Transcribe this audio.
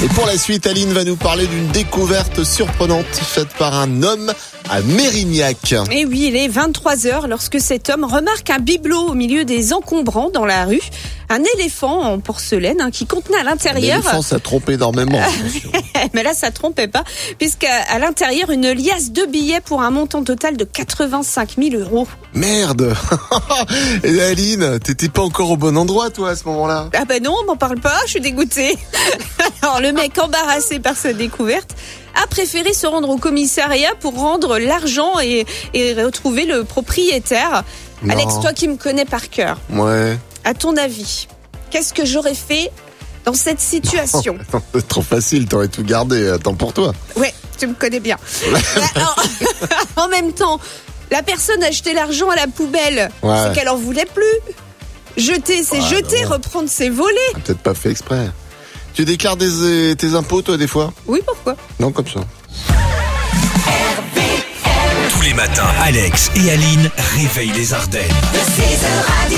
Et pour la suite, Aline va nous parler d'une découverte surprenante faite par un homme à Mérignac. Et oui, il est 23h lorsque cet homme remarque un bibelot au milieu des encombrants dans la rue. Un éléphant en porcelaine hein, qui contenait à l'intérieur... L'éléphant s'est trompé énormément. Mais là, ça trompait pas, puisqu'à à l'intérieur, une liasse de billets pour un montant total de 85 000 euros. Merde Et Aline, t'étais pas encore au bon endroit, toi, à ce moment-là? Ah ben non, on m'en parle pas, je suis dégoûtée. Alors, le mec, embarrassé par cette découverte, a préféré se rendre au commissariat pour rendre l'argent et, et retrouver le propriétaire. Non. Alex, toi qui me connais par cœur, Ouais. à ton avis, qu'est-ce que j'aurais fait dans cette situation? Trop facile, t'aurais tout gardé. Attends pour toi. Ouais, tu me connais bien. Bah, en même temps, la personne a jeté l'argent à la poubelle. Ouais. C'est qu'elle en voulait plus. Jeter, c'est Ouais, jeter, reprendre, c'est voler. T'as peut-être pas fait exprès. Tu déclares des- tes impôts, toi, des fois Oui, pourquoi Non, comme ça. Tous les matins, Alex et Aline réveillent les Ardennes. De 6h à 10h, bonjour les